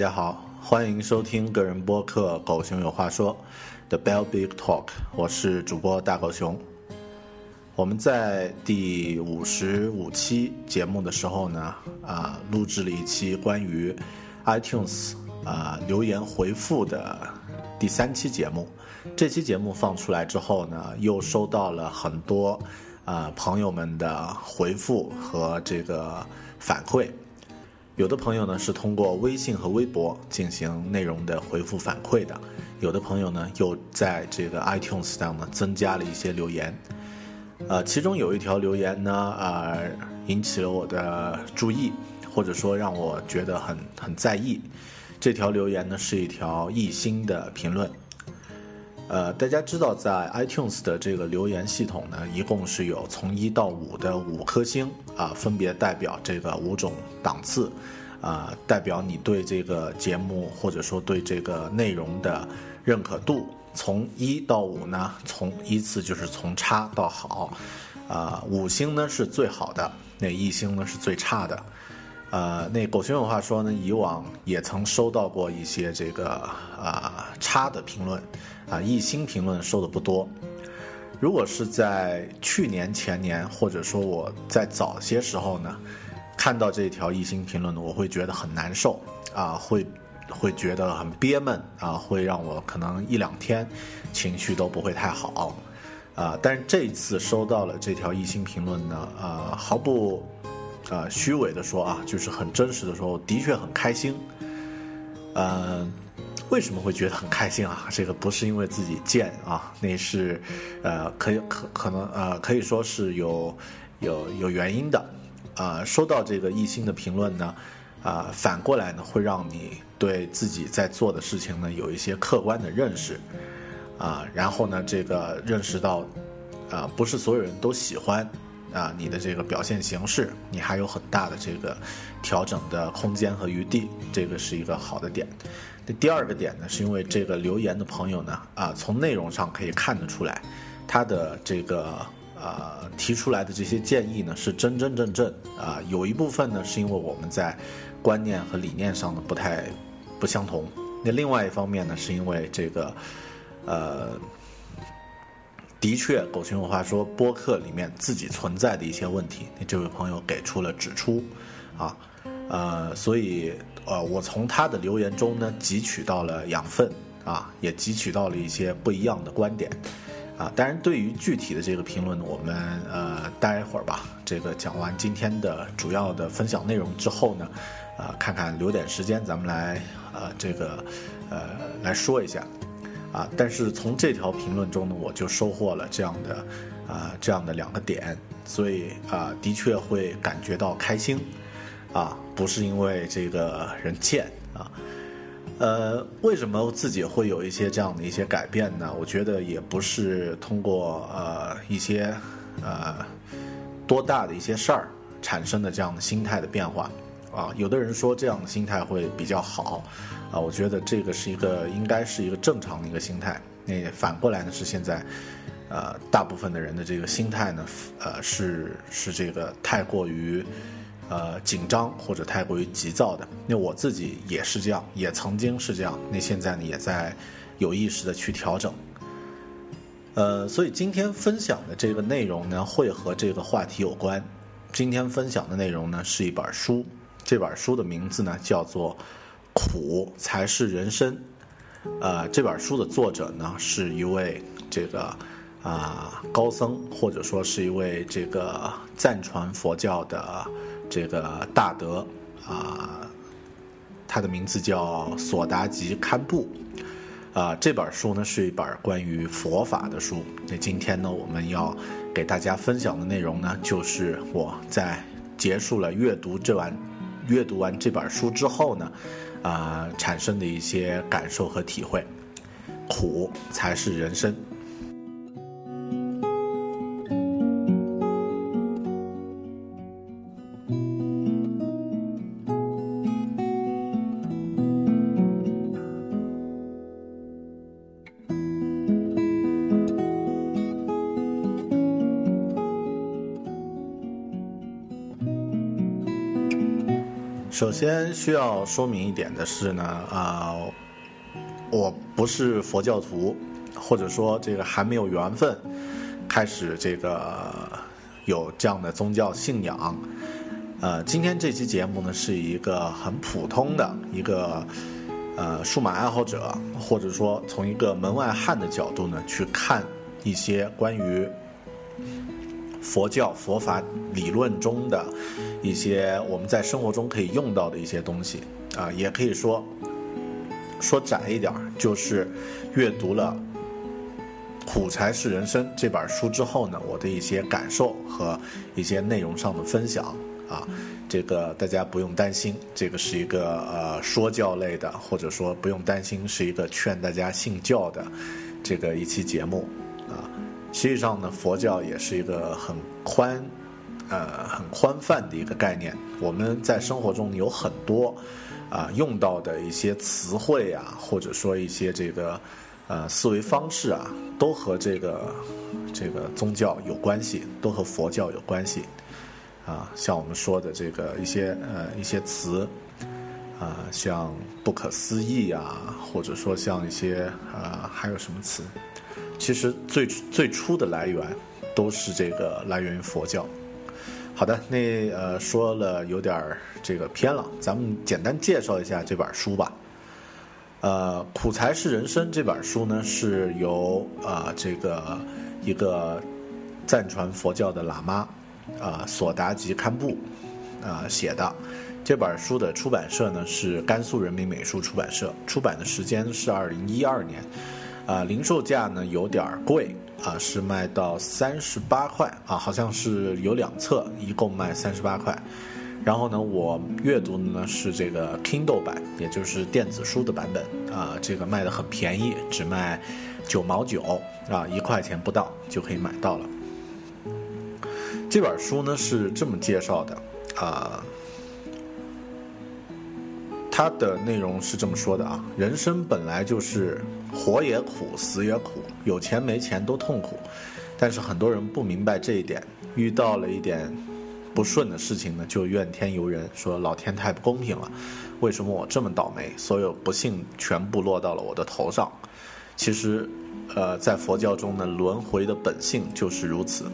大家好，欢迎收听个人播客《狗熊有话说》The Bell Big Talk，我是主播大狗熊。我们在第五十五期节目的时候呢，啊，录制了一期关于 iTunes 啊留言回复的第三期节目。这期节目放出来之后呢，又收到了很多啊朋友们的回复和这个反馈。有的朋友呢是通过微信和微博进行内容的回复反馈的，有的朋友呢又在这个 iTunes 上呢增加了一些留言，呃，其中有一条留言呢，呃，引起了我的注意，或者说让我觉得很很在意。这条留言呢是一条一星的评论。呃，大家知道，在 iTunes 的这个留言系统呢，一共是有从一到五的五颗星啊，分别代表这个五种档次，啊，代表你对这个节目或者说对这个内容的认可度。从一到五呢，从依次就是从差到好，啊，五星呢是最好的，那一星呢是最差的。呃，那狗熊有话说呢，以往也曾收到过一些这个啊差的评论，啊一星评论收的不多。如果是在去年、前年，或者说我在早些时候呢，看到这条一星评论呢，我会觉得很难受，啊会会觉得很憋闷，啊会让我可能一两天情绪都不会太好，啊但是这一次收到了这条一星评论呢，啊毫不。啊，虚伪的说啊，就是很真实的说，我的确很开心。嗯，为什么会觉得很开心啊？这个不是因为自己贱啊，那是，呃，可以可可能呃，可以说是有有有原因的。啊，收到这个一星的评论呢，啊，反过来呢，会让你对自己在做的事情呢有一些客观的认识。啊，然后呢，这个认识到，啊，不是所有人都喜欢。啊，你的这个表现形式，你还有很大的这个调整的空间和余地，这个是一个好的点。第二个点呢，是因为这个留言的朋友呢，啊，从内容上可以看得出来，他的这个呃提出来的这些建议呢，是真真正正啊，有一部分呢是因为我们在观念和理念上呢不太不相同，那另外一方面呢，是因为这个呃。的确，狗熊有话说，播客里面自己存在的一些问题，这位朋友给出了指出，啊，呃，所以呃，我从他的留言中呢汲取到了养分，啊，也汲取到了一些不一样的观点，啊，当然，对于具体的这个评论，我们呃待会儿吧，这个讲完今天的主要的分享内容之后呢，啊，看看留点时间，咱们来呃这个呃来说一下。啊，但是从这条评论中呢，我就收获了这样的，啊，这样的两个点，所以啊，的确会感觉到开心，啊，不是因为这个人贱啊，呃，为什么自己会有一些这样的一些改变呢？我觉得也不是通过呃一些呃多大的一些事儿产生的这样的心态的变化。啊，有的人说这样的心态会比较好，啊，我觉得这个是一个应该是一个正常的一个心态。那反过来呢，是现在，呃，大部分的人的这个心态呢，呃，是是这个太过于，呃，紧张或者太过于急躁的。那我自己也是这样，也曾经是这样。那现在呢，也在有意识的去调整。呃，所以今天分享的这个内容呢，会和这个话题有关。今天分享的内容呢，是一本书。这本书的名字呢叫做《苦才是人生》，呃，这本书的作者呢是一位这个啊高僧，或者说是一位这个赞传佛教的这个大德啊，他的名字叫索达吉堪布。啊，这本书呢是一本关于佛法的书。那今天呢，我们要给大家分享的内容呢，就是我在结束了阅读这完阅读完这本书之后呢，啊，产生的一些感受和体会。苦才是人生。首先需要说明一点的是呢，啊，我不是佛教徒，或者说这个还没有缘分开始这个有这样的宗教信仰。呃，今天这期节目呢是一个很普通的一个呃数码爱好者，或者说从一个门外汉的角度呢去看一些关于。佛教佛法理论中的一些我们在生活中可以用到的一些东西啊，也可以说说窄一点，就是阅读了《苦才是人生》这本书之后呢，我的一些感受和一些内容上的分享啊，这个大家不用担心，这个是一个呃说教类的，或者说不用担心是一个劝大家信教的这个一期节目。实际上呢，佛教也是一个很宽，呃，很宽泛的一个概念。我们在生活中有很多啊用到的一些词汇啊，或者说一些这个呃思维方式啊，都和这个这个宗教有关系，都和佛教有关系。啊，像我们说的这个一些呃一些词啊，像不可思议啊，或者说像一些呃还有什么词？其实最最初的来源都是这个来源于佛教。好的，那呃说了有点儿这个偏了，咱们简单介绍一下这本书吧。呃，《苦才是人生》这本书呢是由啊这个一个赞传佛教的喇嘛啊索达吉堪布啊写的。这本书的出版社呢是甘肃人民美术出版社，出版的时间是二零一二年。啊，零售价呢有点贵啊，是卖到三十八块啊，好像是有两册，一共卖三十八块。然后呢，我阅读的呢是这个 Kindle 版，也就是电子书的版本啊，这个卖的很便宜，只卖九毛九啊，一块钱不到就可以买到了。这本书呢是这么介绍的啊。它的内容是这么说的啊，人生本来就是活也苦，死也苦，有钱没钱都痛苦，但是很多人不明白这一点，遇到了一点不顺的事情呢，就怨天尤人，说老天太不公平了，为什么我这么倒霉，所有不幸全部落到了我的头上。其实，呃，在佛教中呢，轮回的本性就是如此。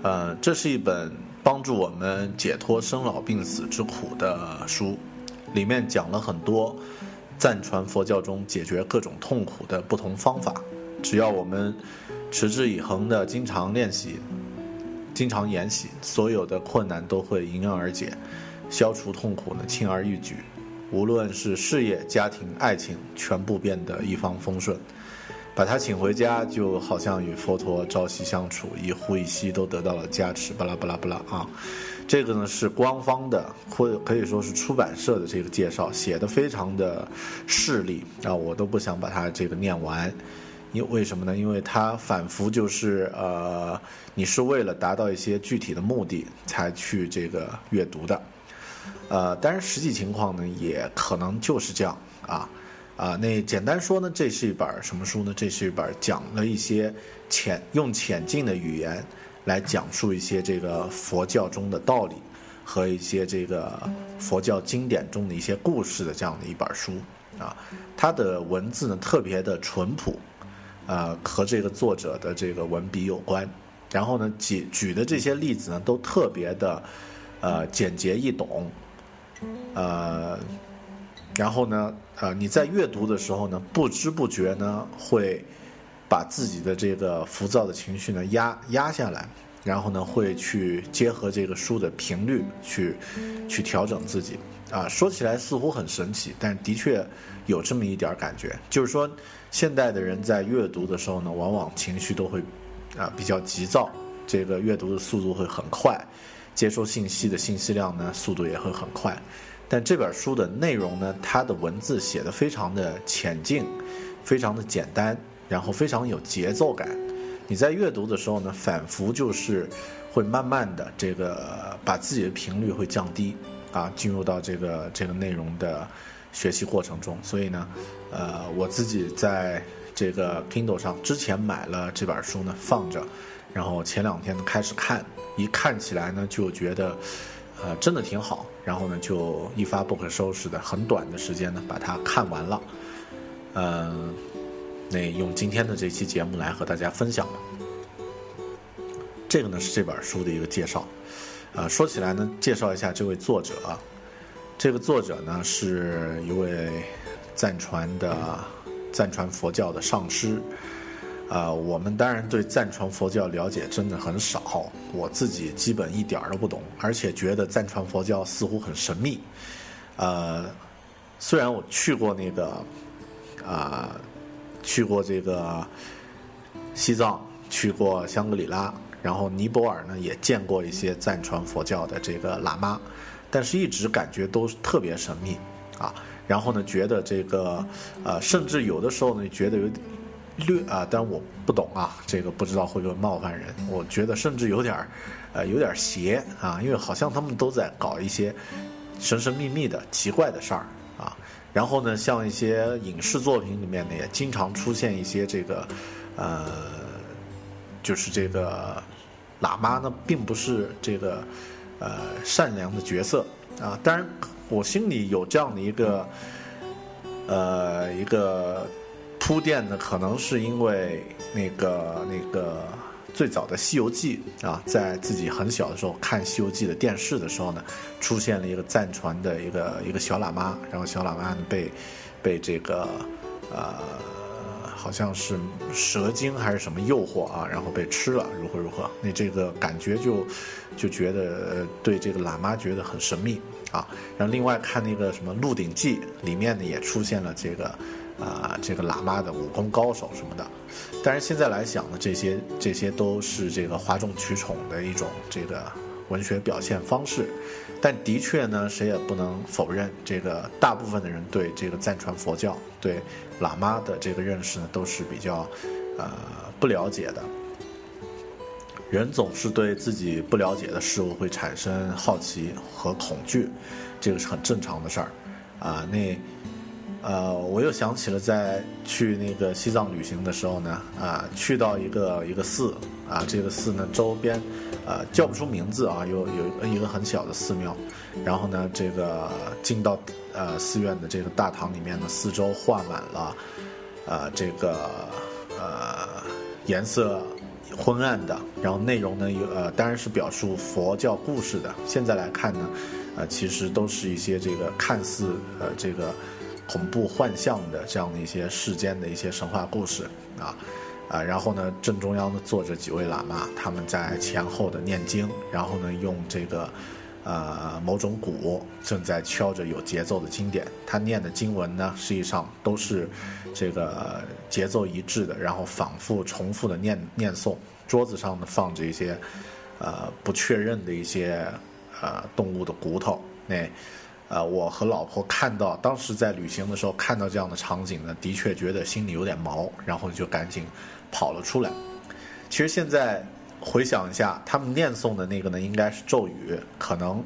呃，这是一本帮助我们解脱生老病死之苦的书。里面讲了很多赞传佛教中解决各种痛苦的不同方法，只要我们持之以恒的经常练习、经常研习，所有的困难都会迎刃而解，消除痛苦呢轻而易举。无论是事业、家庭、爱情，全部变得一帆风顺。把他请回家，就好像与佛陀朝夕相处，一呼一吸都得到了加持。巴拉巴拉巴拉啊！这个呢是官方的，或者可以说是出版社的这个介绍，写的非常的势利啊，我都不想把它这个念完，因为什么呢？因为它反复就是呃，你是为了达到一些具体的目的才去这个阅读的，呃，当然实际情况呢也可能就是这样啊啊，那简单说呢，这是一本什么书呢？这是一本讲了一些浅用浅近的语言。来讲述一些这个佛教中的道理和一些这个佛教经典中的一些故事的这样的一本书啊，它的文字呢特别的淳朴，呃，和这个作者的这个文笔有关。然后呢，举举的这些例子呢都特别的呃简洁易懂，呃，然后呢，呃，你在阅读的时候呢，不知不觉呢会把自己的这个浮躁的情绪呢压压下来，然后呢会去结合这个书的频率去去调整自己啊。说起来似乎很神奇，但的确有这么一点感觉，就是说现代的人在阅读的时候呢，往往情绪都会啊比较急躁，这个阅读的速度会很快，接收信息的信息量呢速度也会很快。但这本书的内容呢，它的文字写的非常的浅近，非常的简单。然后非常有节奏感，你在阅读的时候呢，反复就是会慢慢的这个把自己的频率会降低啊，进入到这个这个内容的学习过程中。所以呢，呃，我自己在这个 Kindle 上之前买了这本书呢，放着，然后前两天开始看，一看起来呢就觉得呃真的挺好，然后呢就一发不可收拾的，很短的时间呢把它看完了，嗯。那用今天的这期节目来和大家分享了。这个呢是这本书的一个介绍，啊，说起来呢，介绍一下这位作者。这个作者呢是一位藏传的藏传佛教的上师，啊，我们当然对藏传佛教了解真的很少，我自己基本一点儿都不懂，而且觉得藏传佛教似乎很神秘。呃，虽然我去过那个，啊。去过这个西藏，去过香格里拉，然后尼泊尔呢也见过一些藏传佛教的这个喇嘛，但是一直感觉都特别神秘啊。然后呢，觉得这个呃，甚至有的时候呢，觉得有略啊，但我不懂啊，这个不知道会不会冒犯人。我觉得甚至有点儿呃，有点邪啊，因为好像他们都在搞一些神神秘秘的奇怪的事儿。然后呢，像一些影视作品里面呢，也经常出现一些这个，呃，就是这个喇嘛呢，并不是这个呃善良的角色啊。当然，我心里有这样的一个呃一个铺垫呢，可能是因为那个那个。最早的《西游记》啊，在自己很小的时候看《西游记》的电视的时候呢，出现了一个赞传的一个一个小喇嘛，然后小喇嘛呢被被这个呃好像是蛇精还是什么诱惑啊，然后被吃了，如何如何？那这个感觉就就觉得对这个喇嘛觉得很神秘啊。然后另外看那个什么《鹿鼎记》里面呢，也出现了这个。啊，这个喇嘛的武功高手什么的，但是现在来想呢，这些这些都是这个哗众取宠的一种这个文学表现方式。但的确呢，谁也不能否认，这个大部分的人对这个藏传佛教、对喇嘛的这个认识呢，都是比较呃不了解的。人总是对自己不了解的事物会产生好奇和恐惧，这个是很正常的事儿啊。那。呃，我又想起了在去那个西藏旅行的时候呢，啊，去到一个一个寺，啊，这个寺呢周边，呃，叫不出名字啊，有有一个很小的寺庙，然后呢，这个进到呃寺院的这个大堂里面呢，四周画满了，呃，这个呃颜色昏暗的，然后内容呢有呃当然是表述佛教故事的，现在来看呢，呃，其实都是一些这个看似呃这个。恐怖幻象的这样的一些世间的一些神话故事啊，啊，然后呢，正中央呢坐着几位喇嘛，他们在前后的念经，然后呢，用这个呃某种鼓正在敲着有节奏的经典。他念的经文呢，实际上都是这个节奏一致的，然后反复重复的念念诵。桌子上呢放着一些呃不确认的一些呃动物的骨头，那。呃，我和老婆看到当时在旅行的时候看到这样的场景呢，的确觉得心里有点毛，然后就赶紧跑了出来。其实现在回想一下，他们念诵的那个呢，应该是咒语，可能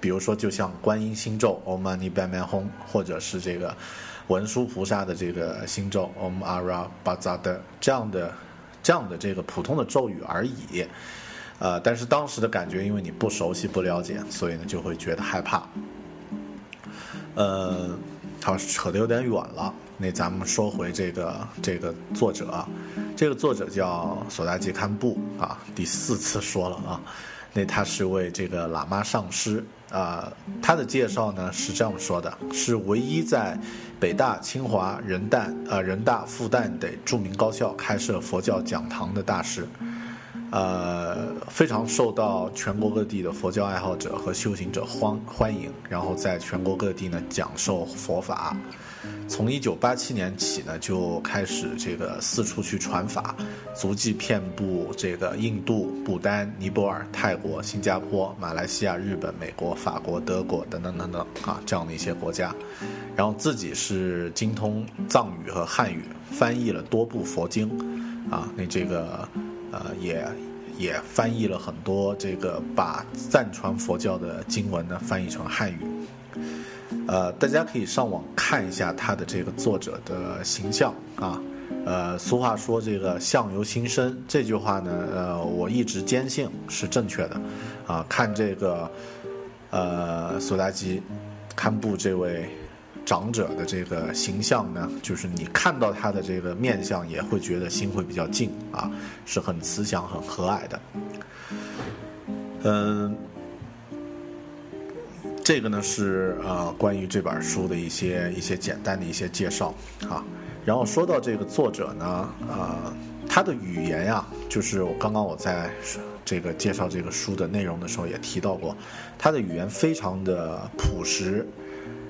比如说就像观音心咒 Om Mani Padme Hum，或者是这个文殊菩萨的这个心咒 Om Ara Baza 的这样的这样的这个普通的咒语而已。呃，但是当时的感觉，因为你不熟悉、不了解，所以呢就会觉得害怕。呃，好，扯得有点远了。那咱们说回这个这个作者，这个作者叫索达吉堪布啊，第四次说了啊。那他是位这个喇嘛上师啊。他的介绍呢是这样说的：是唯一在北大、清华、人大、呃人大、复旦等著名高校开设佛教讲堂的大师。呃，非常受到全国各地的佛教爱好者和修行者欢欢迎，然后在全国各地呢讲授佛法。从一九八七年起呢，就开始这个四处去传法，足迹遍布这个印度、不丹、尼泊尔、泰国、新加坡、马来西亚、日本、美国、法国、德国等等等等啊这样的一些国家。然后自己是精通藏语和汉语，翻译了多部佛经，啊，那这个。呃，也也翻译了很多这个把赞传佛教的经文呢翻译成汉语。呃，大家可以上网看一下他的这个作者的形象啊。呃，俗话说这个相由心生，这句话呢，呃，我一直坚信是正确的。啊，看这个呃索达吉堪布这位。长者的这个形象呢，就是你看到他的这个面相，也会觉得心会比较静啊，是很慈祥、很和蔼的。嗯，这个呢是呃关于这本书的一些一些简单的一些介绍啊。然后说到这个作者呢，呃，他的语言呀，就是我刚刚我在这个介绍这个书的内容的时候也提到过，他的语言非常的朴实。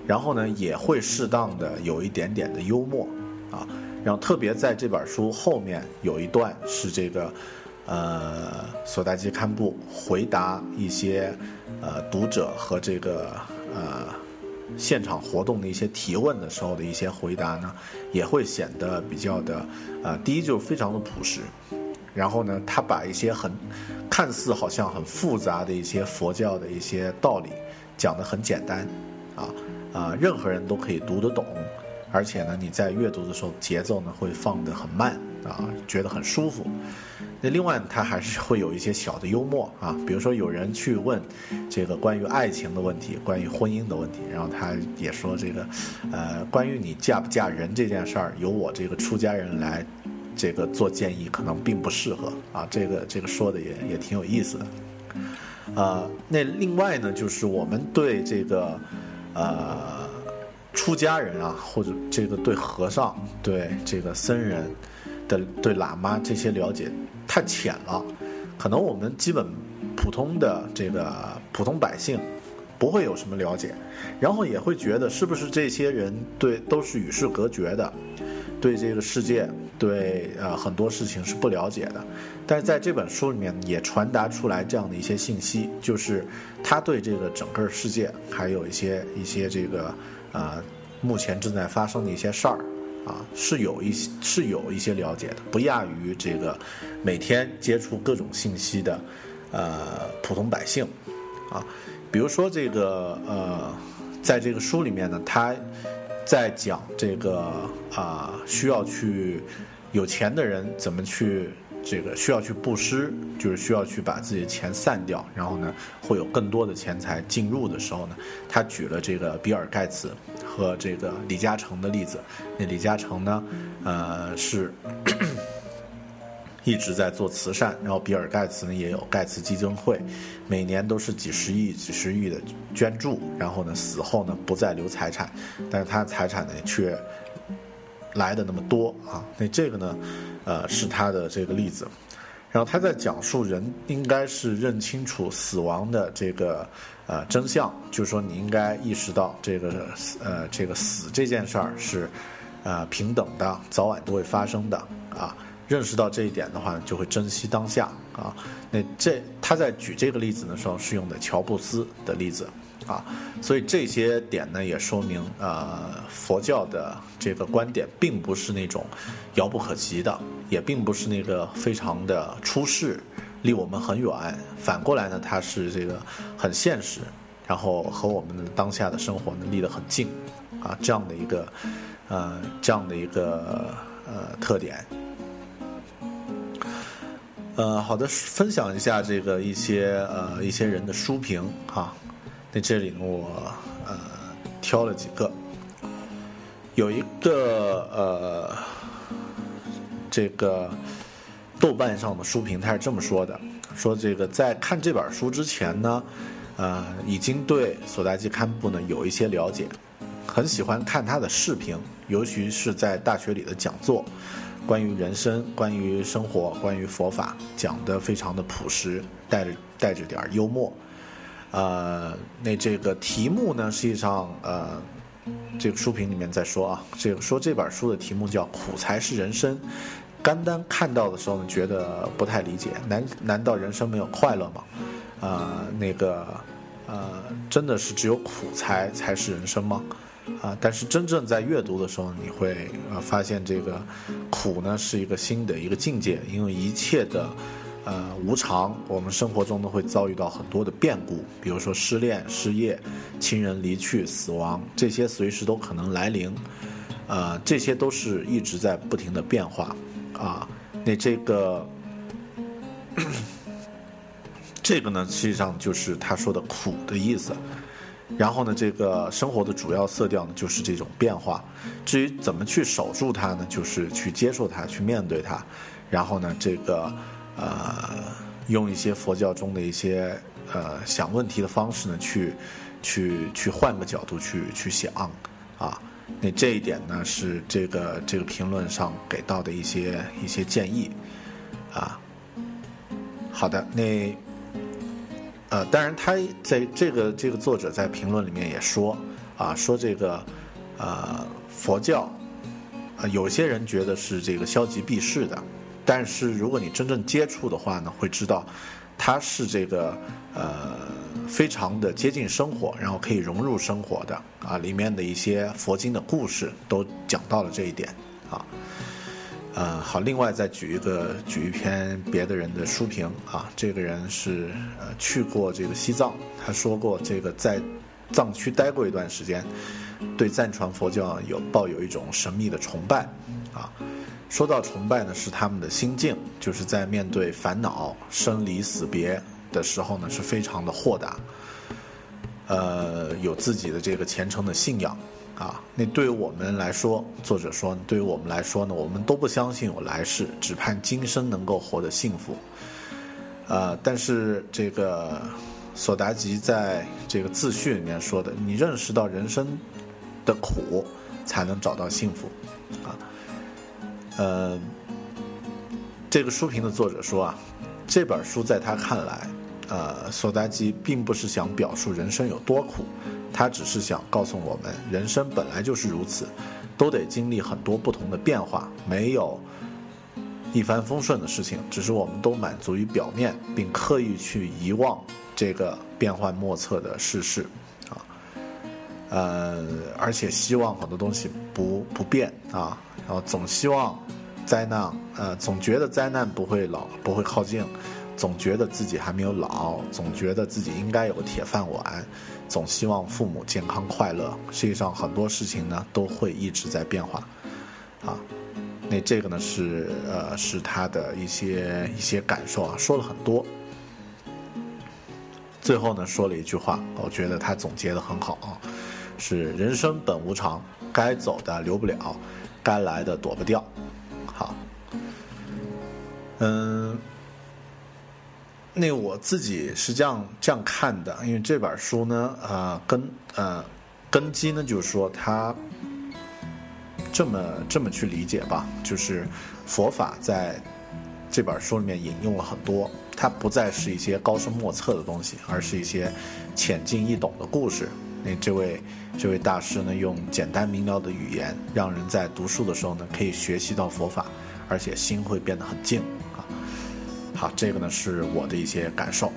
然后呢，也会适当的有一点点的幽默，啊，然后特别在这本书后面有一段是这个，呃，索达基堪布回答一些，呃，读者和这个呃现场活动的一些提问的时候的一些回答呢，也会显得比较的，呃，第一就是非常的朴实，然后呢，他把一些很看似好像很复杂的一些佛教的一些道理讲得很简单，啊。啊，任何人都可以读得懂，而且呢，你在阅读的时候节奏呢会放得很慢啊，觉得很舒服。那另外，它还是会有一些小的幽默啊，比如说有人去问这个关于爱情的问题，关于婚姻的问题，然后他也说这个，呃，关于你嫁不嫁人这件事儿，由我这个出家人来这个做建议，可能并不适合啊。这个这个说的也也挺有意思的。啊，那另外呢，就是我们对这个。呃，出家人啊，或者这个对和尚、对这个僧人的、对喇嘛这些了解太浅了，可能我们基本普通的这个普通百姓不会有什么了解，然后也会觉得是不是这些人对都是与世隔绝的，对这个世界、对呃很多事情是不了解的。但是在这本书里面也传达出来这样的一些信息，就是他对这个整个世界还有一些一些这个呃目前正在发生的一些事儿啊，是有一些是有一些了解的，不亚于这个每天接触各种信息的呃普通百姓啊。比如说这个呃，在这个书里面呢，他在讲这个啊需要去有钱的人怎么去。这个需要去布施，就是需要去把自己的钱散掉，然后呢，会有更多的钱财进入的时候呢，他举了这个比尔盖茨和这个李嘉诚的例子。那李嘉诚呢，呃，是一直在做慈善，然后比尔盖茨呢也有盖茨基金会，每年都是几十亿、几十亿的捐助，然后呢死后呢不再留财产，但是他财产呢却来的那么多啊，那这个呢？呃，是他的这个例子，然后他在讲述人应该是认清楚死亡的这个呃真相，就是说你应该意识到这个呃这个死这件事儿是呃平等的，早晚都会发生的啊。认识到这一点的话，就会珍惜当下啊。那这他在举这个例子的时候是用的乔布斯的例子。啊，所以这些点呢，也说明，呃，佛教的这个观点并不是那种遥不可及的，也并不是那个非常的出世，离我们很远。反过来呢，它是这个很现实，然后和我们的当下的生活呢离得很近，啊，这样的一个，呃，这样的一个呃特点。呃，好的，分享一下这个一些呃一些人的书评哈。那这里呢，我呃挑了几个，有一个呃这个豆瓣上的书评，他是这么说的说这个在看这本书之前呢，呃，已经对索达吉堪布呢有一些了解，很喜欢看他的视频，尤其是在大学里的讲座，关于人生、关于生活、关于佛法，讲得非常的朴实，带着带着点儿幽默。呃，那这个题目呢，实际上呃。这个书评里面在说啊，这个说这本书的题目叫“苦才是人生”。甘丹看到的时候呢，觉得不太理解，难难道人生没有快乐吗？啊，那个呃，真的是只有苦才才是人生吗？啊，但是真正在阅读的时候，你会呃发现这个苦呢是一个新的一个境界，因为一切的。呃，无常，我们生活中呢会遭遇到很多的变故，比如说失恋、失业、亲人离去、死亡，这些随时都可能来临。呃，这些都是一直在不停的变化。啊，那这个，这个呢，实际上就是他说的苦的意思。然后呢，这个生活的主要色调呢就是这种变化。至于怎么去守住它呢，就是去接受它，去面对它。然后呢，这个。呃，用一些佛教中的一些呃想问题的方式呢，去去去换个角度去去想啊，那这一点呢是这个这个评论上给到的一些一些建议啊。好的，那呃，当然他在这个这个作者在评论里面也说啊，说这个呃佛教啊，有些人觉得是这个消极避世的。但是如果你真正接触的话呢，会知道，它是这个呃非常的接近生活，然后可以融入生活的啊，里面的一些佛经的故事都讲到了这一点啊。呃，好，另外再举一个举一篇别的人的书评啊，这个人是呃去过这个西藏，他说过这个在藏区待过一段时间，对藏传佛教有抱有一种神秘的崇拜啊。说到崇拜呢，是他们的心境，就是在面对烦恼、生离死别的时候呢，是非常的豁达，呃，有自己的这个虔诚的信仰啊。那对于我们来说，作者说，对于我们来说呢，我们都不相信有来世，只盼今生能够活得幸福。呃，但是这个索达吉在这个自序里面说的，你认识到人生的苦，才能找到幸福，啊。呃，这个书评的作者说啊，这本书在他看来，呃，索达吉并不是想表述人生有多苦，他只是想告诉我们，人生本来就是如此，都得经历很多不同的变化，没有一帆风顺的事情，只是我们都满足于表面，并刻意去遗忘这个变幻莫测的世事，啊，呃，而且希望很多东西不不变啊。然后总希望灾难，呃，总觉得灾难不会老，不会靠近，总觉得自己还没有老，总觉得自己应该有个铁饭碗，总希望父母健康快乐。实际上很多事情呢都会一直在变化，啊，那这个呢是呃是他的一些一些感受啊，说了很多。最后呢说了一句话，我觉得他总结的很好啊，是人生本无常，该走的留不了。该来的躲不掉，好，嗯，那我自己是这样这样看的，因为这本书呢，啊，根呃根基呢，就是说它这么这么去理解吧，就是佛法在这本书里面引用了很多，它不再是一些高深莫测的东西，而是一些浅近易懂的故事。那这位这位大师呢，用简单明了的语言，让人在读书的时候呢，可以学习到佛法，而且心会变得很静。好，这个呢是我的一些感受。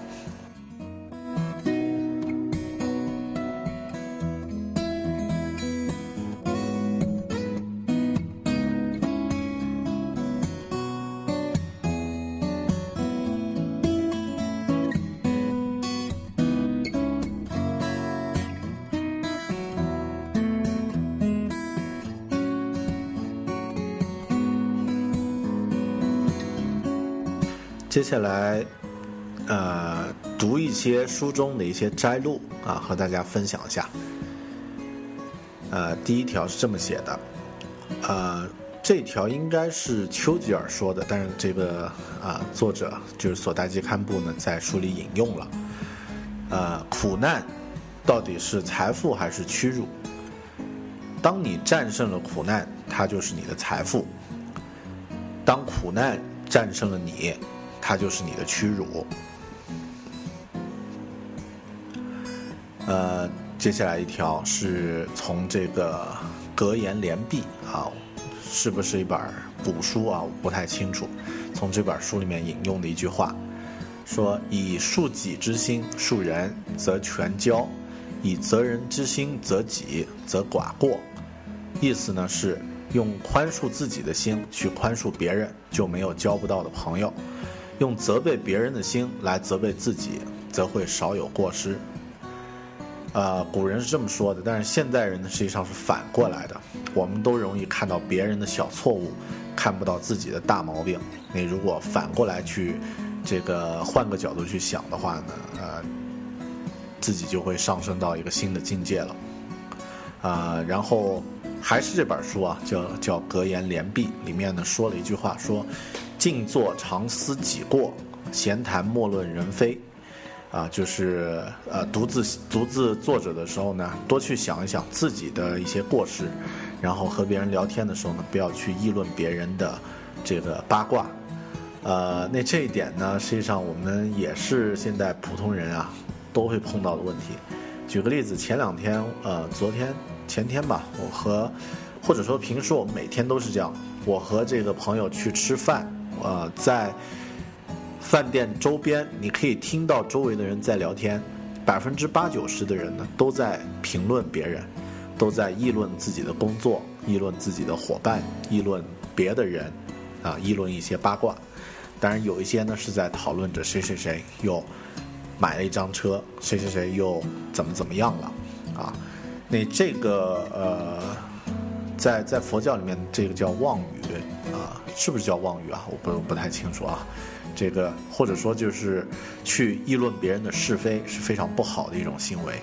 接下来，呃，读一些书中的一些摘录啊，和大家分享一下。呃，第一条是这么写的，呃，这条应该是丘吉尔说的，但是这个啊作者就是索达吉堪布呢在书里引用了。呃，苦难到底是财富还是屈辱？当你战胜了苦难，它就是你的财富；当苦难战胜了你，它就是你的屈辱。呃，接下来一条是从这个格言联璧啊，是不是一本古书啊？我不太清楚。从这本书里面引用的一句话，说：“以恕己之心恕人，则全交；以责人之心责己，则寡过。”意思呢是用宽恕自己的心去宽恕别人，就没有交不到的朋友；用责备别人的心来责备自己，则会少有过失。呃，古人是这么说的，但是现代人呢，实际上是反过来的。我们都容易看到别人的小错误，看不到自己的大毛病。你如果反过来去，这个换个角度去想的话呢，呃，自己就会上升到一个新的境界了。啊，然后还是这本书啊，叫叫格言联璧，里面呢说了一句话，说：“静坐常思己过，闲谈莫论人非。”啊，就是呃，独自独自坐着的时候呢，多去想一想自己的一些过失，然后和别人聊天的时候呢，不要去议论别人的这个八卦。呃，那这一点呢，实际上我们也是现在普通人啊都会碰到的问题。举个例子，前两天呃，昨天前天吧，我和或者说平时我们每天都是这样，我和这个朋友去吃饭，呃，在。饭店周边，你可以听到周围的人在聊天，百分之八九十的人呢都在评论别人，都在议论自己的工作，议论自己的伙伴，议论别的人，啊，议论一些八卦。当然，有一些呢是在讨论着谁谁谁又买了一张车，谁谁谁又怎么怎么样了，啊，那这个呃，在在佛教里面，这个叫妄语啊，是不是叫妄语啊？我不不太清楚啊。这个或者说就是去议论别人的是非是非常不好的一种行为，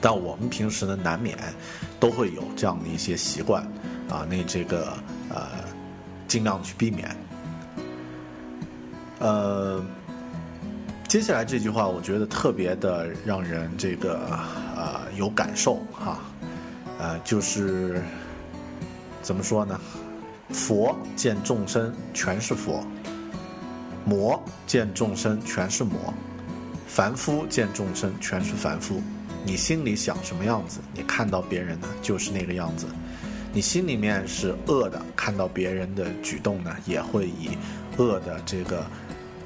但我们平时呢难免都会有这样的一些习惯啊，那这个呃尽量去避免。呃，接下来这句话我觉得特别的让人这个呃有感受哈，呃就是怎么说呢？佛见众生全是佛。魔见众生全是魔，凡夫见众生全是凡夫。你心里想什么样子，你看到别人呢就是那个样子。你心里面是恶的，看到别人的举动呢，也会以恶的这个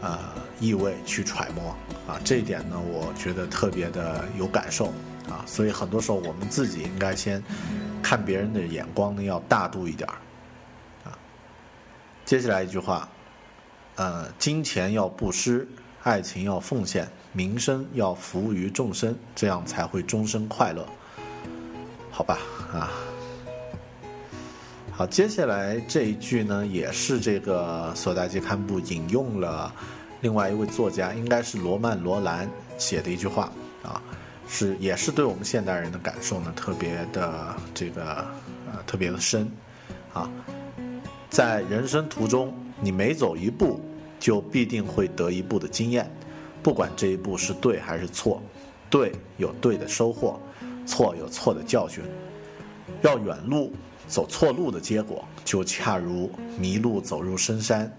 呃意味去揣摩啊。这一点呢，我觉得特别的有感受啊。所以很多时候我们自己应该先看别人的眼光呢要大度一点儿啊。接下来一句话。呃，金钱要布施，爱情要奉献，名声要服务于众生，这样才会终身快乐，好吧？啊，好，接下来这一句呢，也是这个索达吉堪布引用了另外一位作家，应该是罗曼·罗兰写的一句话啊，是也是对我们现代人的感受呢，特别的这个呃特别的深啊，在人生途中。你每走一步，就必定会得一步的经验，不管这一步是对还是错，对有对的收获，错有错的教训。要远路走错路的结果，就恰如迷路走入深山。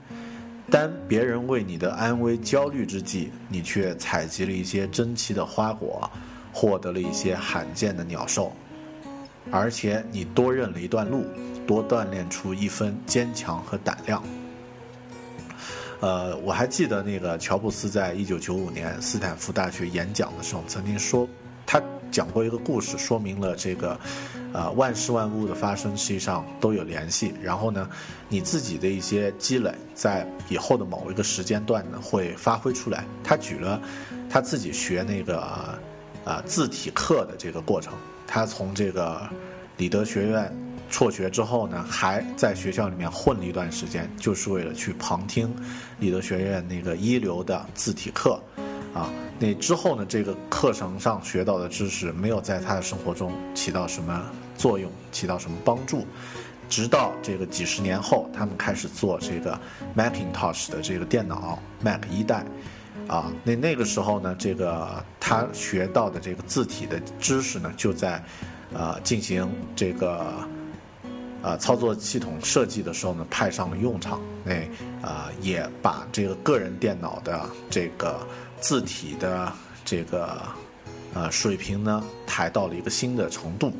当别人为你的安危焦虑之际，你却采集了一些珍奇的花果，获得了一些罕见的鸟兽，而且你多认了一段路，多锻炼出一分坚强和胆量。呃，我还记得那个乔布斯在一九九五年斯坦福大学演讲的时候，曾经说，他讲过一个故事，说明了这个，呃，万事万物的发生实际上都有联系。然后呢，你自己的一些积累，在以后的某一个时间段呢，会发挥出来。他举了他自己学那个，啊，字体课的这个过程，他从这个里德学院。辍学之后呢，还在学校里面混了一段时间，就是为了去旁听理德学院那个一流的字体课，啊，那之后呢，这个课程上学到的知识没有在他的生活中起到什么作用，起到什么帮助。直到这个几十年后，他们开始做这个 Macintosh 的这个电脑 Mac 一代，啊，那那个时候呢，这个他学到的这个字体的知识呢，就在，呃，进行这个，呃，操作系统设计的时候呢，派上了用场。那，啊，也把这个个人电脑的这个字体的这个，呃，水平呢，抬到了一个新的程度。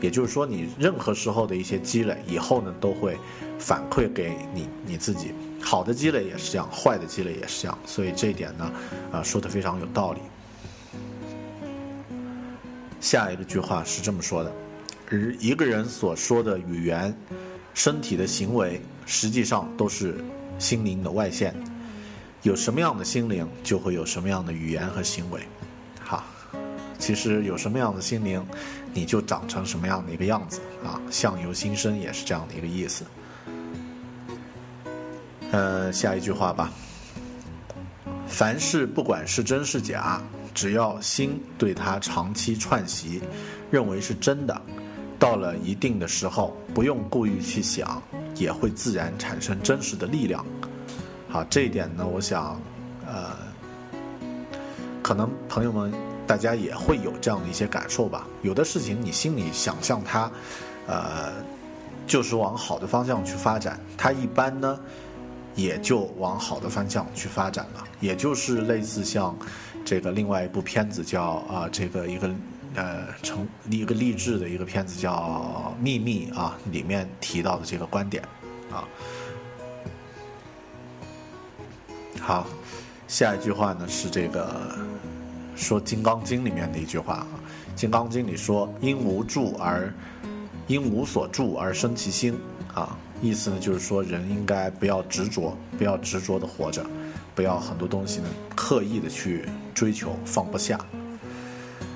也就是说，你任何时候的一些积累，以后呢都会反馈给你你自己。好的积累也是这样，坏的积累也是这样。所以这一点呢，啊，说的非常有道理。下一个句话是这么说的：，而一个人所说的语言、身体的行为，实际上都是心灵的外现。有什么样的心灵，就会有什么样的语言和行为。哈。其实有什么样的心灵，你就长成什么样的一个样子啊！相由心生也是这样的一个意思。呃，下一句话吧。凡事不管是真是假，只要心对它长期串习，认为是真的，到了一定的时候，不用故意去想，也会自然产生真实的力量。好，这一点呢，我想，呃，可能朋友们。大家也会有这样的一些感受吧。有的事情你心里想象它，呃，就是往好的方向去发展，它一般呢，也就往好的方向去发展了。也就是类似像这个另外一部片子叫啊，这个一个呃成一个励志的一个片子叫《秘密》啊，里面提到的这个观点啊。好，下一句话呢是这个。说《金刚经》里面的一句话啊，《金刚经》里说：“因无住而，因无所住而生其心。”啊，意思呢就是说，人应该不要执着，不要执着的活着，不要很多东西呢刻意的去追求，放不下。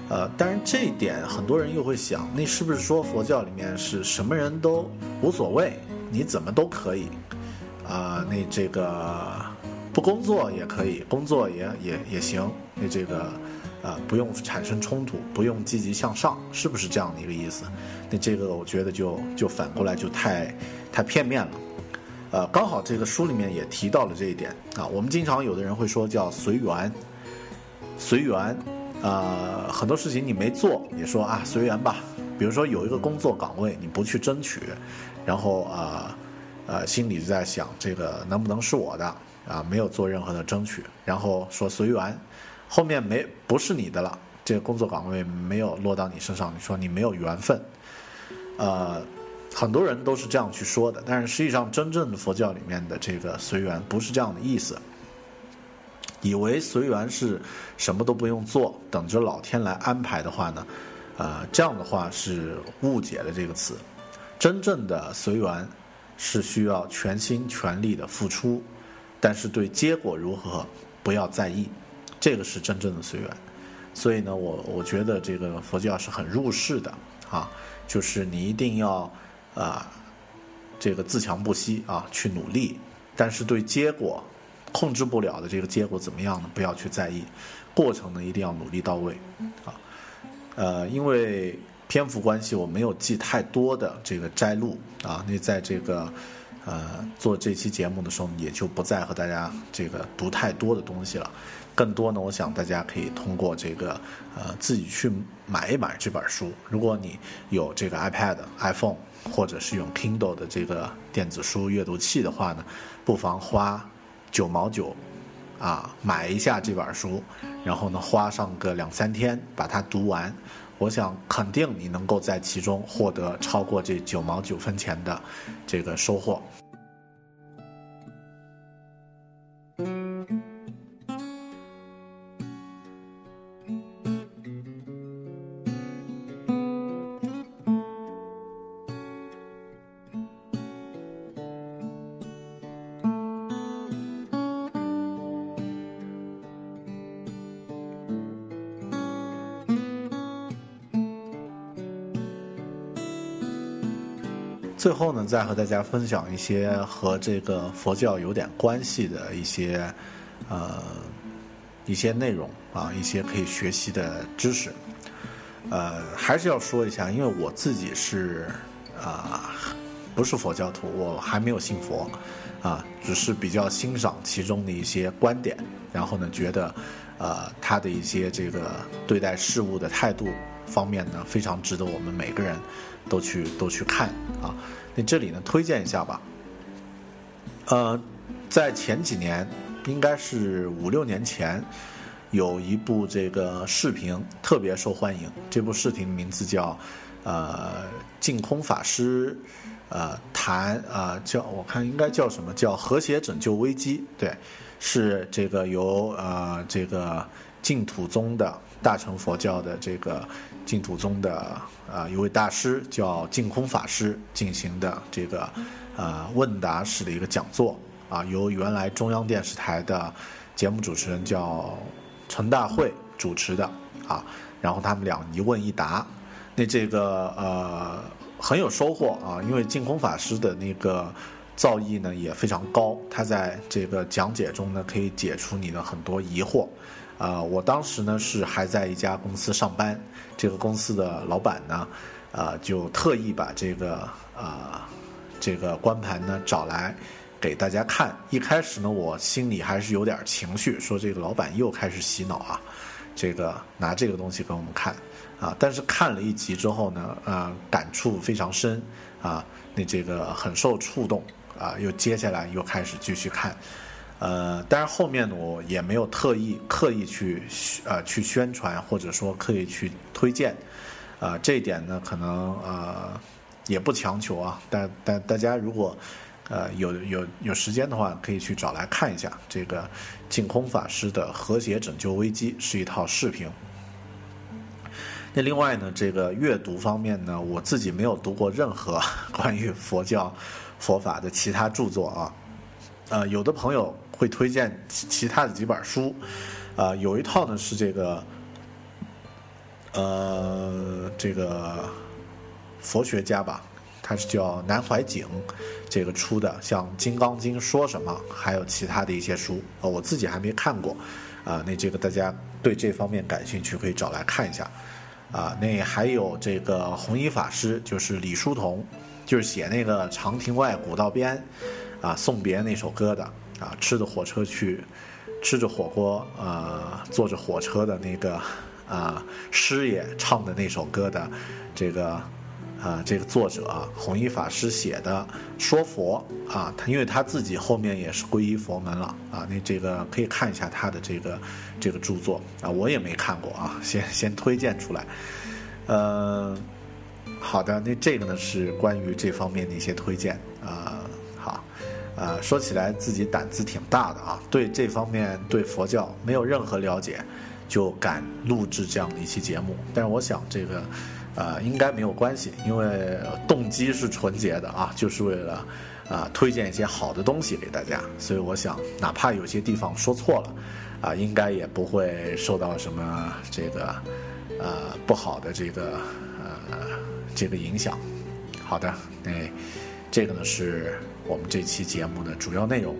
呃，当然这一点很多人又会想，那是不是说佛教里面是什么人都无所谓，你怎么都可以？啊，那这个不工作也可以，工作也也也行，那这个。啊，不用产生冲突，不用积极向上，是不是这样的一个意思？那这个我觉得就就反过来就太太片面了。呃，刚好这个书里面也提到了这一点啊。我们经常有的人会说叫随缘，随缘。呃，很多事情你没做，也说啊随缘吧。比如说有一个工作岗位你不去争取，然后啊呃心里就在想这个能不能是我的啊？没有做任何的争取，然后说随缘。后面没不是你的了，这个工作岗位没有落到你身上，你说你没有缘分，呃，很多人都是这样去说的，但是实际上真正的佛教里面的这个随缘不是这样的意思，以为随缘是什么都不用做，等着老天来安排的话呢，呃，这样的话是误解了这个词，真正的随缘是需要全心全力的付出，但是对结果如何不要在意。这个是真正的随缘，所以呢，我我觉得这个佛教是很入世的啊，就是你一定要啊，这个自强不息啊，去努力，但是对结果控制不了的这个结果怎么样呢？不要去在意，过程呢一定要努力到位啊。呃，因为篇幅关系，我没有记太多的这个摘录啊，那在这个呃做这期节目的时候，也就不再和大家这个读太多的东西了。更多呢，我想大家可以通过这个，呃，自己去买一买这本书。如果你有这个 iPad、iPhone，或者是用 Kindle 的这个电子书阅读器的话呢，不妨花九毛九，啊，买一下这本书，然后呢，花上个两三天把它读完。我想肯定你能够在其中获得超过这九毛九分钱的这个收获。最后呢，再和大家分享一些和这个佛教有点关系的一些，呃，一些内容啊，一些可以学习的知识。呃，还是要说一下，因为我自己是啊，不是佛教徒，我还没有信佛，啊，只是比较欣赏其中的一些观点，然后呢，觉得呃，他的一些这个对待事物的态度方面呢，非常值得我们每个人都去都去看啊。那这里呢，推荐一下吧。呃，在前几年，应该是五六年前。有一部这个视频特别受欢迎，这部视频名字叫，呃，净空法师，呃，谈啊叫我看应该叫什么叫和谐拯救危机，对，是这个由呃这个净土宗的大乘佛教的这个净土宗的啊一位大师叫净空法师进行的这个呃问答式的一个讲座啊，由原来中央电视台的节目主持人叫。陈大会主持的啊，然后他们俩一问一答，那这个呃很有收获啊，因为净空法师的那个造诣呢也非常高，他在这个讲解中呢可以解除你的很多疑惑，啊，我当时呢是还在一家公司上班，这个公司的老板呢，啊就特意把这个啊这个光盘呢找来。给大家看，一开始呢，我心里还是有点情绪，说这个老板又开始洗脑啊，这个拿这个东西给我们看啊。但是看了一集之后呢，呃，感触非常深啊，那这个很受触动啊，又接下来又开始继续看，呃，但是后面呢，我也没有特意刻意去呃去宣传或者说刻意去推荐，啊，这一点呢，可能呃也不强求啊，但但大家如果。呃，有有有时间的话，可以去找来看一下这个净空法师的《和谐拯救危机》是一套视频。那另外呢，这个阅读方面呢，我自己没有读过任何 关于佛教佛法的其他著作啊。呃，有的朋友会推荐其其他的几本书，啊，有一套呢是这个，呃，这个佛学家吧。他是叫南怀瑾，这个出的像《金刚经》说什么，还有其他的一些书，呃，我自己还没看过，啊，那这个大家对这方面感兴趣可以找来看一下，啊，那还有这个弘一法师，就是李叔同，就是写那个长亭外古道边，啊，送别那首歌的，啊，吃着火车去，吃着火锅，呃，坐着火车的那个，啊，师爷唱的那首歌的，这个。啊，这个作者啊，弘一法师写的说佛啊，他因为他自己后面也是皈依佛门了啊，那这个可以看一下他的这个这个著作啊，我也没看过啊，先先推荐出来。呃，好的，那这个呢是关于这方面的一些推荐啊。啊，说起来自己胆子挺大的啊，对这方面对佛教没有任何了解，就敢录制这样的一期节目，但是我想这个。呃，应该没有关系，因为动机是纯洁的啊，就是为了啊推荐一些好的东西给大家，所以我想，哪怕有些地方说错了，啊，应该也不会受到什么这个呃不好的这个呃这个影响。好的，那这个呢是我们这期节目的主要内容。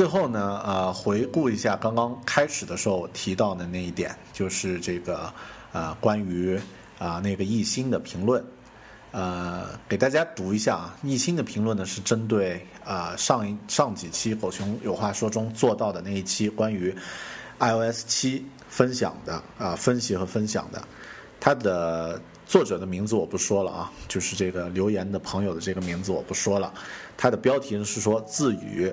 最后呢，呃，回顾一下刚刚开始的时候提到的那一点，就是这个，呃，关于啊那个艺兴的评论，呃，给大家读一下啊。艺兴的评论呢是针对啊上一上几期狗熊有话说中做到的那一期关于 iOS 七分享的啊分析和分享的，它的作者的名字我不说了啊，就是这个留言的朋友的这个名字我不说了，它的标题呢是说自语。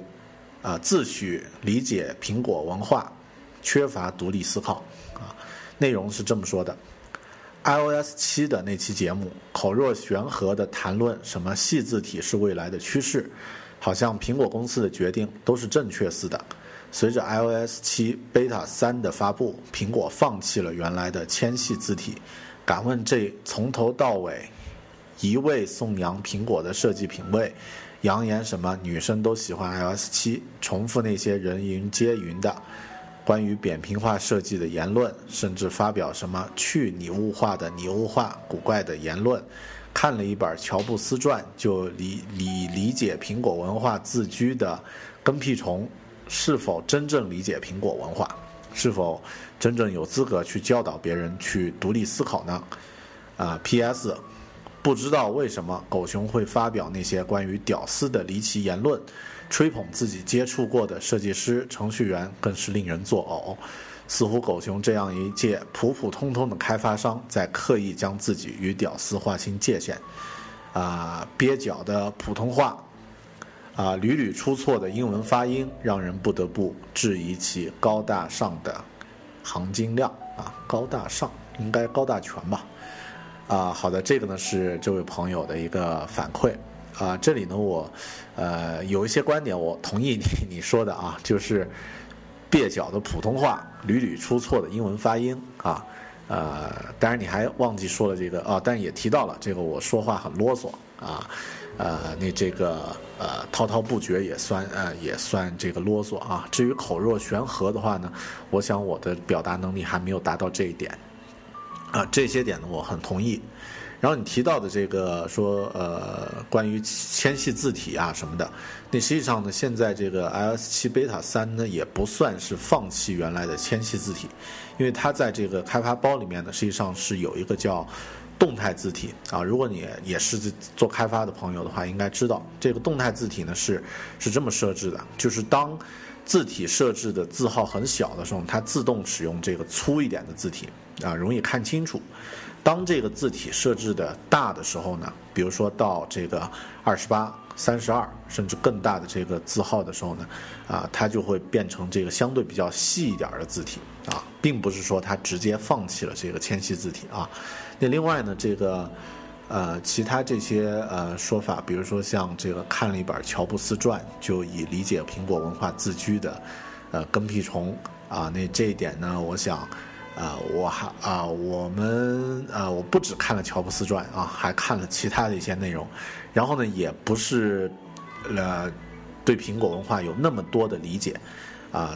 啊，自诩理解苹果文化，缺乏独立思考。啊，内容是这么说的：iOS 七的那期节目，口若悬河的谈论什么细字体是未来的趋势，好像苹果公司的决定都是正确似的。随着 iOS 七 Beta 三的发布，苹果放弃了原来的纤细字体。敢问这从头到尾一味颂扬苹果的设计品味，扬言什么女生都喜欢 iOS 七，重复那些人云皆云的关于扁平化设计的言论，甚至发表什么去拟物化的拟物化古怪的言论。看了一本乔布斯传，就理理理解苹果文化自居的跟屁虫，是否真正理解苹果文化？是否真正有资格去教导别人去独立思考呢？啊，P.S. 不知道为什么狗熊会发表那些关于屌丝的离奇言论，吹捧自己接触过的设计师、程序员，更是令人作呕。似乎狗熊这样一介普普通通的开发商，在刻意将自己与屌丝划清界限。啊，蹩脚的普通话，啊，屡屡出错的英文发音，让人不得不质疑其高大上的含金量。啊，高大上应该高大全吧？啊，好的，这个呢是这位朋友的一个反馈。啊，这里呢我，呃，有一些观点我同意你你说的啊，就是。蹩脚的普通话，屡屡出错的英文发音啊，呃，当然你还忘记说了这个啊，但也提到了这个我说话很啰嗦啊，呃，那这个呃滔滔不绝也算呃也算这个啰嗦啊。至于口若悬河的话呢，我想我的表达能力还没有达到这一点啊，这些点呢我很同意。然后你提到的这个说呃关于纤细字体啊什么的，那实际上呢，现在这个 iOS 七 beta 三呢也不算是放弃原来的纤细字体，因为它在这个开发包里面呢，实际上是有一个叫动态字体啊。如果你也是做开发的朋友的话，应该知道这个动态字体呢是是这么设置的，就是当字体设置的字号很小的时候，它自动使用这个粗一点的字体啊，容易看清楚。当这个字体设置的大的时候呢，比如说到这个二十八、三十二，甚至更大的这个字号的时候呢，啊，它就会变成这个相对比较细一点的字体啊，并不是说它直接放弃了这个纤细字体啊。那另外呢，这个呃，其他这些呃说法，比如说像这个看了一本乔布斯传，就以理解苹果文化自居的呃跟屁虫啊，那这一点呢，我想。啊，我还啊，我们啊，我不只看了乔布斯传啊，还看了其他的一些内容，然后呢，也不是呃对苹果文化有那么多的理解啊。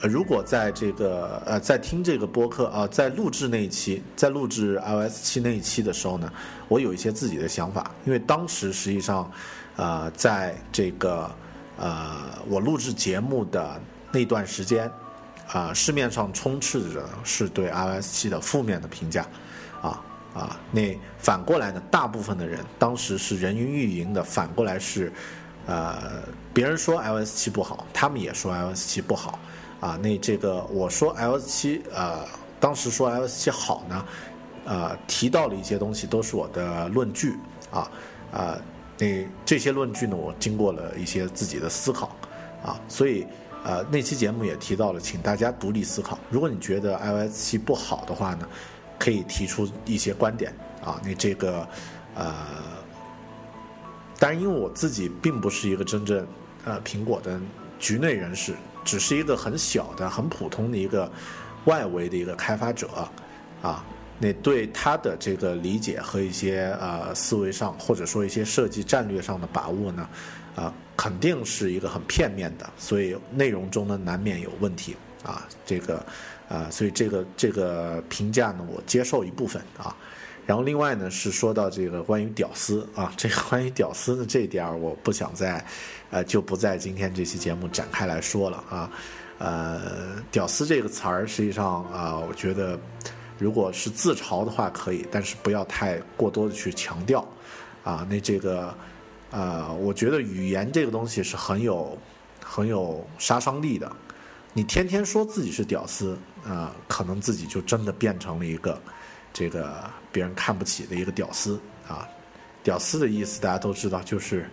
呃如果在这个呃在听这个播客啊，在录制那一期，在录制 iOS 七那一期的时候呢，我有一些自己的想法，因为当时实际上啊，在这个呃我录制节目的那段时间。啊，市面上充斥着是对 iOS 七的负面的评价，啊啊，那反过来呢，大部分的人当时是人云亦云的，反过来是，呃，别人说 iOS 七不好，他们也说 iOS 七不好，啊，那这个我说 iOS 七，呃，当时说 iOS 七好呢，呃，提到了一些东西都是我的论据，啊啊，那这些论据呢，我经过了一些自己的思考，啊，所以。呃，那期节目也提到了，请大家独立思考。如果你觉得 iOS 七不好的话呢，可以提出一些观点啊。那这个，呃，当然，因为我自己并不是一个真正呃苹果的局内人士，只是一个很小的、很普通的一个外围的一个开发者啊。那对他的这个理解和一些呃思维上，或者说一些设计战略上的把握呢？啊，肯定是一个很片面的，所以内容中呢难免有问题啊。这个，啊，所以这个这个评价呢，我接受一部分啊。然后另外呢是说到这个关于屌丝啊，这个关于屌丝的这一点，我不想再，呃，就不在今天这期节目展开来说了啊。呃，屌丝这个词儿，实际上啊，我觉得如果是自嘲的话可以，但是不要太过多的去强调啊。那这个。呃，我觉得语言这个东西是很有很有杀伤力的。你天天说自己是屌丝，啊，可能自己就真的变成了一个这个别人看不起的一个屌丝啊。屌丝的意思大家都知道，就是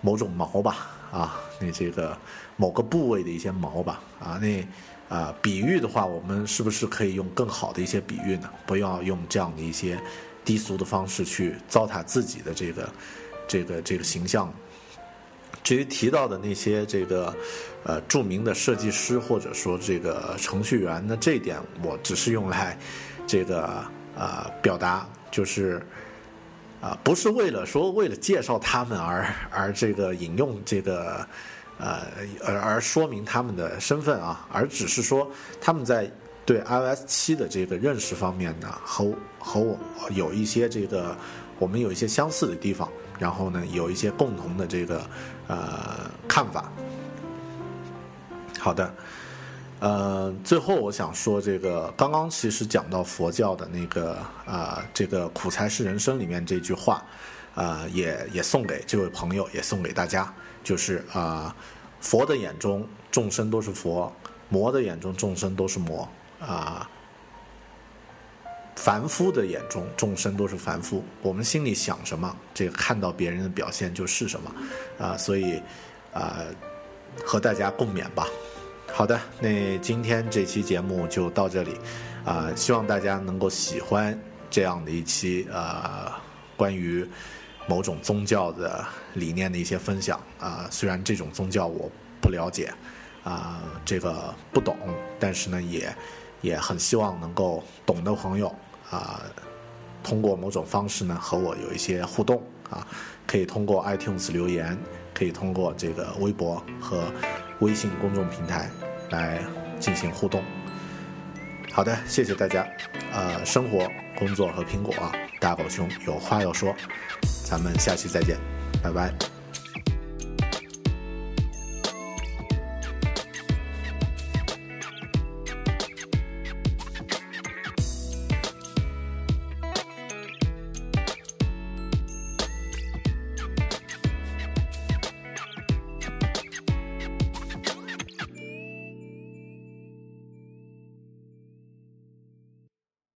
某种毛吧，啊，那这个某个部位的一些毛吧，啊，那啊，比喻的话，我们是不是可以用更好的一些比喻呢？不要用这样的一些低俗的方式去糟蹋自己的这个。这个这个形象，至于提到的那些这个呃著名的设计师或者说这个程序员，那这一点我只是用来这个呃表达，就是啊，不是为了说为了介绍他们而 而这个引用这个呃而而说明他们的身份啊，而只是说他们在对 iOS 七的这个认识方面呢，和和我有一些这个我们有一些相似的地方，然后呢有一些共同的这个呃看法。好的。呃，最后我想说，这个刚刚其实讲到佛教的那个啊，这个苦才是人生里面这句话，啊，也也送给这位朋友，也送给大家，就是啊，佛的眼中众生都是佛，魔的眼中众生都是魔，啊，凡夫的眼中众生都是凡夫，我们心里想什么，这个看到别人的表现就是什么，啊，所以啊，和大家共勉吧。好的，那今天这期节目就到这里，啊，希望大家能够喜欢这样的一期呃关于某种宗教的理念的一些分享啊。虽然这种宗教我不了解，啊，这个不懂，但是呢，也也很希望能够懂的朋友啊，通过某种方式呢和我有一些互动啊，可以通过 iTunes 留言，可以通过这个微博和。微信公众平台来进行互动。好的，谢谢大家。呃，生活、工作和苹果，大狗熊有话要说。咱们下期再见，拜拜。